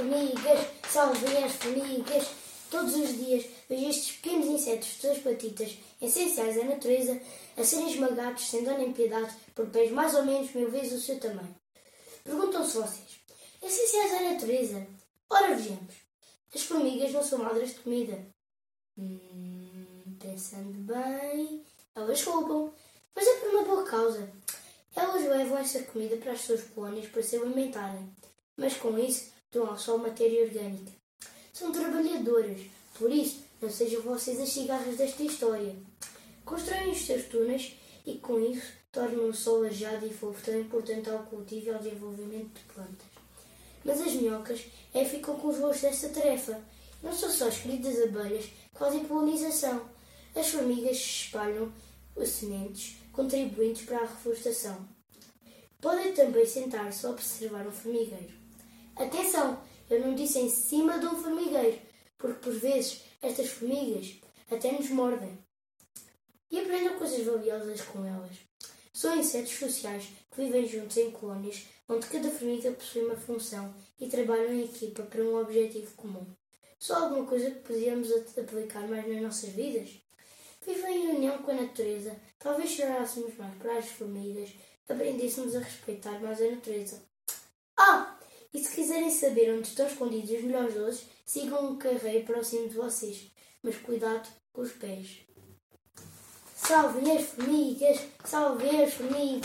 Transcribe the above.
formigas, salvem as formigas. Todos os dias vejo estes pequenos insetos de duas patitas, essenciais à natureza, a serem esmagados sem dó nem piedade por pés mais ou menos mil vezes o seu tamanho. Perguntam-se vocês, essenciais à natureza? Ora vejamos, as formigas não são madras de comida. Hum, pensando bem, elas roubam, mas é por uma boa causa. Elas levam essa comida para as suas colónias para se alimentarem, mas com isso doam só matéria orgânica. São trabalhadoras, por isso não sejam vocês as cigarras desta história. Constroem os seus túneis e com isso tornam o solo ajado e fofo tão importante ao cultivo e ao desenvolvimento de plantas. Mas as minhocas é ficam com os voos desta tarefa. Não são só as queridas abelhas que fazem polinização. As formigas espalham os sementes contribuintes para a reflorestação. Podem também sentar-se a observar um formigueiro. Eu não disse em cima de um formigueiro, porque por vezes estas formigas até nos mordem. E aprendam coisas valiosas com elas. São insetos sociais que vivem juntos em colónias, onde cada formiga possui uma função e trabalham em equipa para um objetivo comum. Só alguma coisa que podíamos aplicar mais nas nossas vidas? Viver em união com a natureza. Talvez chorássemos mais para as formigas, aprendêssemos a respeitar mais a natureza. Ah! E se quiserem saber onde estão escondidos os melhores doces, sigam um carreiro próximo de vocês. Mas cuidado com os pés. Salvem as formigas! Salvem as formigas!